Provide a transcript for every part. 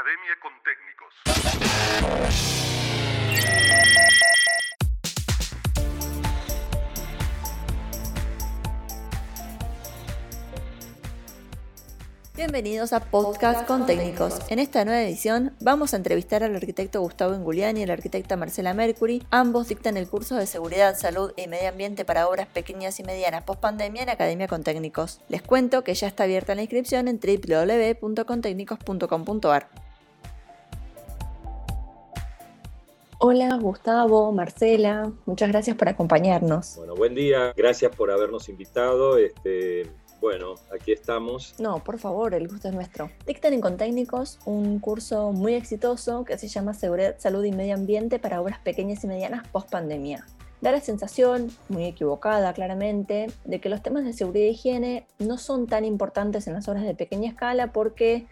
Academia con Técnicos. Bienvenidos a Podcast con Técnicos. En esta nueva edición vamos a entrevistar al arquitecto Gustavo Inguliani y la arquitecta Marcela Mercury. Ambos dictan el curso de Seguridad, Salud y Medio Ambiente para obras pequeñas y medianas post pandemia en Academia con Técnicos. Les cuento que ya está abierta la inscripción en www.contecnicos.com.ar. Hola Gustavo, Marcela, muchas gracias por acompañarnos. Bueno, buen día, gracias por habernos invitado. Este, bueno, aquí estamos. No, por favor, el gusto es nuestro. Dictan en Contécnicos un curso muy exitoso que se llama Seguridad, Salud y Medio Ambiente para obras pequeñas y medianas post pandemia. Da la sensación, muy equivocada claramente, de que los temas de seguridad e higiene no son tan importantes en las obras de pequeña escala porque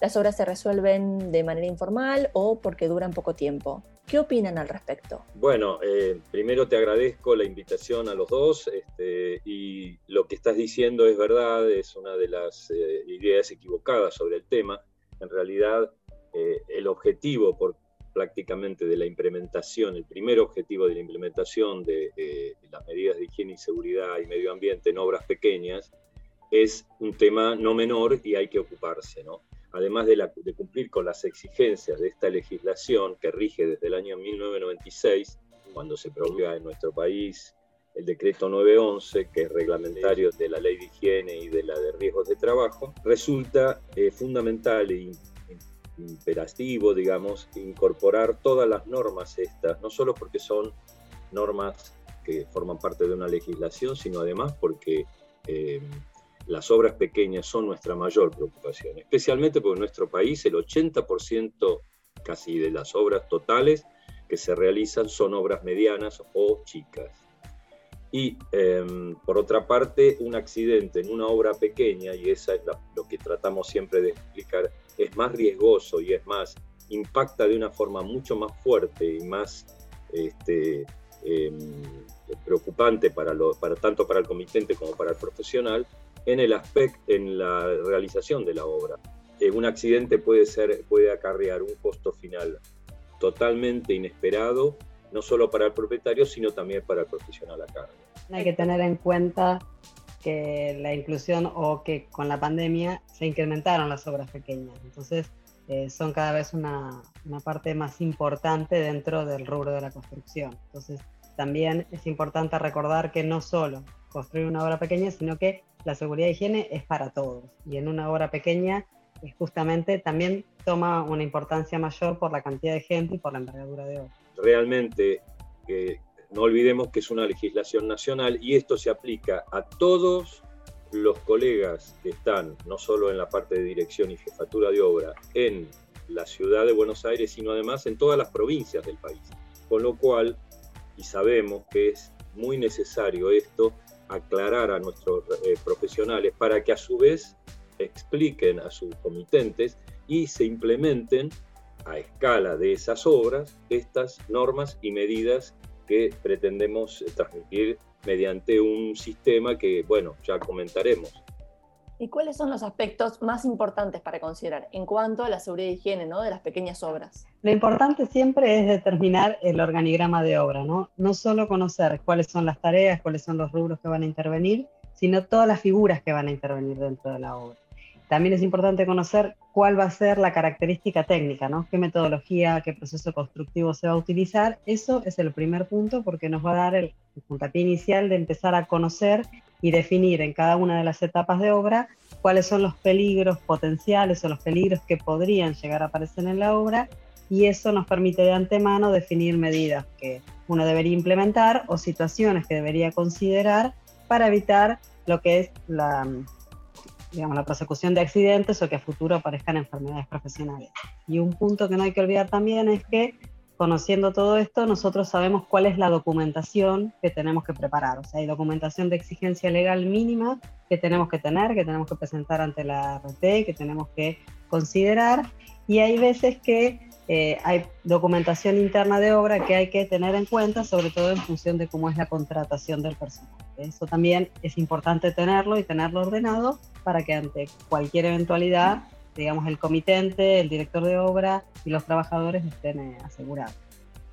las obras se resuelven de manera informal o porque duran poco tiempo. ¿Qué opinan al respecto? Bueno, eh, primero te agradezco la invitación a los dos este, y lo que estás diciendo es verdad, es una de las eh, ideas equivocadas sobre el tema. En realidad, eh, el objetivo por, prácticamente de la implementación, el primer objetivo de la implementación de, de las medidas de higiene y seguridad y medio ambiente en obras pequeñas es un tema no menor y hay que ocuparse, ¿no? Además de, cumplir con las exigencias de esta legislación que rige desde el año 1996, cuando se promulga en nuestro país el decreto 911, que es reglamentario de la ley de higiene y de la de riesgos de trabajo, resulta eh, fundamental e imperativo, digamos, incorporar todas las normas estas, no solo porque son normas que forman parte de una legislación, sino además porque eh, las obras pequeñas son nuestra mayor preocupación, especialmente porque en nuestro país el 80% casi de las obras totales que se realizan son obras medianas o chicas. Y em, por otra parte, un accidente en una obra pequeña, y eso es lo que tratamos siempre de explicar, es más riesgoso y es más, impacta de una forma mucho más fuerte y más este, em, preocupante para tanto para el comitente como para el profesional, en el aspecto, en la realización de la obra. Eh, un accidente puede, ser, puede acarrear un costo final totalmente inesperado, no solo para el propietario, sino también para el profesional a cargo. Hay que tener en cuenta que la inclusión o que con la pandemia se incrementaron las obras pequeñas. Entonces, eh, son cada vez una, una, parte más importante dentro del rubro de la construcción. Entonces, también es importante recordar que no solo construir una obra pequeña, sino que la seguridad y higiene es para todos. Y en una obra pequeña, eh, justamente también toma una importancia mayor por la cantidad de gente y por la envergadura de obra. Realmente, no olvidemos que es una legislación nacional y esto se aplica a todos los colegas que están no solo en la parte de dirección y jefatura de obra en la ciudad de Buenos Aires, sino además en todas las provincias del país. Con lo cual, y sabemos que es muy necesario esto, aclarar a nuestros eh, profesionales para que a su vez expliquen a sus comitentes y se implementen a escala de esas obras estas normas y medidas que pretendemos transmitir mediante un sistema que, bueno, ya comentaremos. ¿Y cuáles son los aspectos más importantes para considerar en cuanto a la seguridad y higiene ¿no? de las pequeñas obras? Lo importante siempre es determinar el organigrama de obra, ¿no? No solo conocer cuáles son las tareas, cuáles son los rubros que van a intervenir, sino todas las figuras que van a intervenir dentro de la obra. También es importante conocer cuál va a ser la característica técnica, ¿no? qué metodología, qué proceso constructivo se va a utilizar. Eso es el primer punto porque nos va a dar el puntapié inicial de empezar a conocer y definir en cada una de las etapas de obra cuáles son los peligros potenciales o los peligros que podrían llegar a aparecer en la obra y eso nos permite de antemano definir medidas que uno debería implementar o situaciones que debería considerar para evitar lo que es la, digamos, la persecución de accidentes o que a futuro aparezcan enfermedades profesionales. Y un punto que no hay que olvidar también es que conociendo todo esto, nosotros sabemos cuál es la documentación que tenemos que preparar. O sea, hay documentación de exigencia legal mínima que tenemos que tener, que tenemos que presentar ante la RT, que tenemos que considerar. Y hay veces que eh, hay documentación interna de obra que hay que tener en cuenta, sobre todo en función de cómo es la contratación del personal. Eso también es importante tenerlo y tenerlo ordenado para que ante cualquier eventualidad digamos, el comitente, el director de obra y los trabajadores estén eh, asegurados.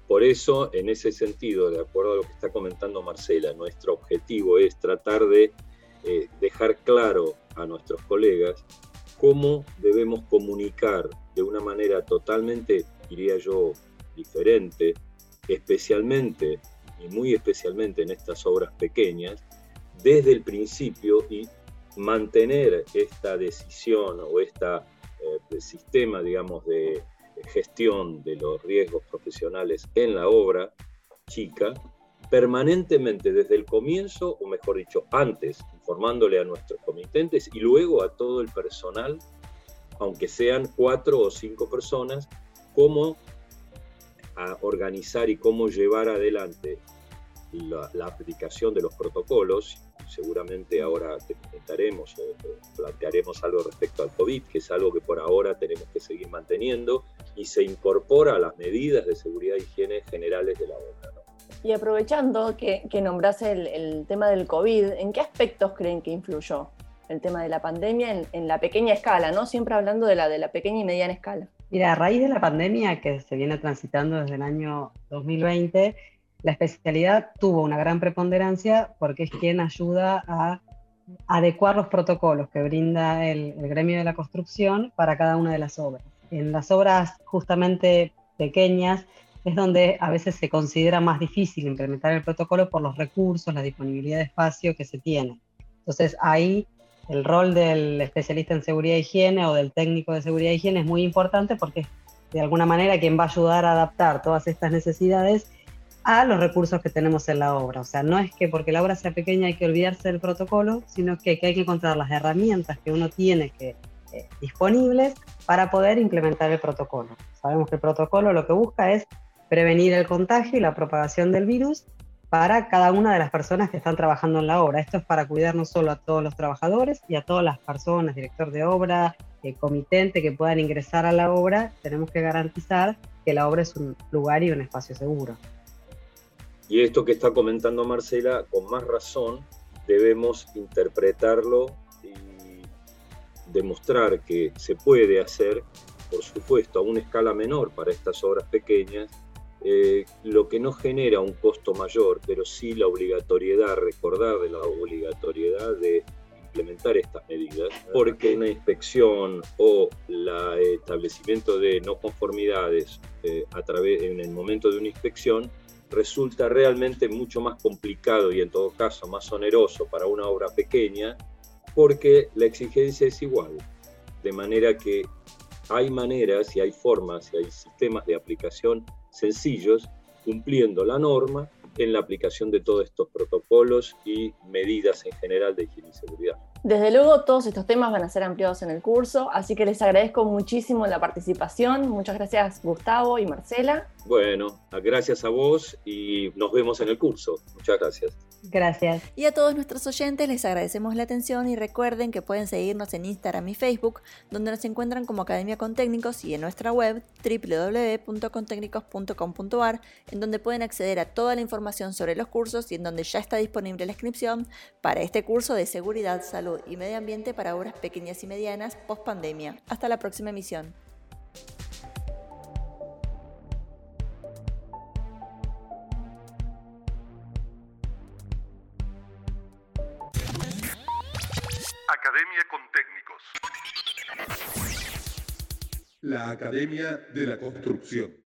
Por eso, en ese sentido, de acuerdo a lo que está comentando Marcela, nuestro objetivo es tratar de eh, dejar claro a nuestros colegas cómo debemos comunicar de una manera totalmente, diría yo, diferente, especialmente y muy especialmente en estas obras pequeñas, desde el principio y mantener esta decisión o este sistema, digamos, de gestión de los riesgos profesionales en la obra chica, permanentemente desde el comienzo, o mejor dicho, antes, informándole a nuestros comitentes y luego a todo el personal, aunque sean cuatro o cinco personas, cómo organizar y cómo llevar adelante la, aplicación de los protocolos. Seguramente ahora te comentaremos o, plantearemos algo respecto al COVID, que es algo que por ahora tenemos que seguir manteniendo y se incorpora a las medidas de seguridad e higiene generales de la obra. Y aprovechando que, que nombras el, tema del COVID, ¿en qué aspectos creen que influyó el tema de la pandemia en, la pequeña escala, ¿no? Siempre hablando de la, de la pequeña y mediana escala. Mira, a raíz de la pandemia que se viene transitando desde el año 2020, la especialidad tuvo una gran preponderancia porque es quien ayuda a adecuar los protocolos que brinda el, gremio de la construcción para cada una de las obras. En las obras justamente pequeñas es donde a veces se considera más difícil implementar el protocolo por los recursos, la disponibilidad de espacio que se tiene. Entonces ahí el rol del especialista en seguridad e higiene o del técnico de seguridad e higiene es muy importante porque de alguna manera quien va a ayudar a adaptar todas estas necesidades a los recursos que tenemos en la obra. O sea, no es que porque la obra sea pequeña hay que olvidarse del protocolo, sino que, hay que encontrar las herramientas que uno tiene que, eh, disponibles para poder implementar el protocolo. Sabemos que el protocolo lo que busca es prevenir el contagio y la propagación del virus para cada una de las personas que están trabajando en la obra. Esto es para cuidar no solo a todos los trabajadores y a todas las personas, director de obra, eh, comitente que puedan ingresar a la obra, tenemos que garantizar que la obra es un lugar y un espacio seguro. Y esto que está comentando Marcela, con más razón, debemos interpretarlo y demostrar que se puede hacer, por supuesto, a una escala menor para estas obras pequeñas, eh, lo que no genera un costo mayor, pero sí la obligatoriedad, recordar de la obligatoriedad de implementar estas medidas, porque una inspección o el establecimiento de no conformidades eh, a través, en el momento de una inspección resulta realmente mucho más complicado y en todo caso más oneroso para una obra pequeña, porque la exigencia es igual. De manera que hay maneras y hay formas y hay sistemas de aplicación sencillos, cumpliendo la norma en la aplicación de todos estos protocolos y medidas en general de higiene y seguridad. Desde luego, todos estos temas van a ser ampliados en el curso, así que les agradezco muchísimo la participación. Muchas gracias, Gustavo y Marcela. Bueno, gracias a vos y nos vemos en el curso. Muchas gracias. Gracias. Y a todos nuestros oyentes les agradecemos la atención y recuerden que pueden seguirnos en Instagram y Facebook, donde nos encuentran como Academia con Técnicos y en nuestra web www.contecnicos.com.ar, en donde pueden acceder a toda la información sobre los cursos y en donde ya está disponible la inscripción para este curso de seguridad, salud y medio ambiente para obras pequeñas y medianas post pandemia. Hasta la próxima emisión. Academia con Técnicos. La Academia de la Construcción.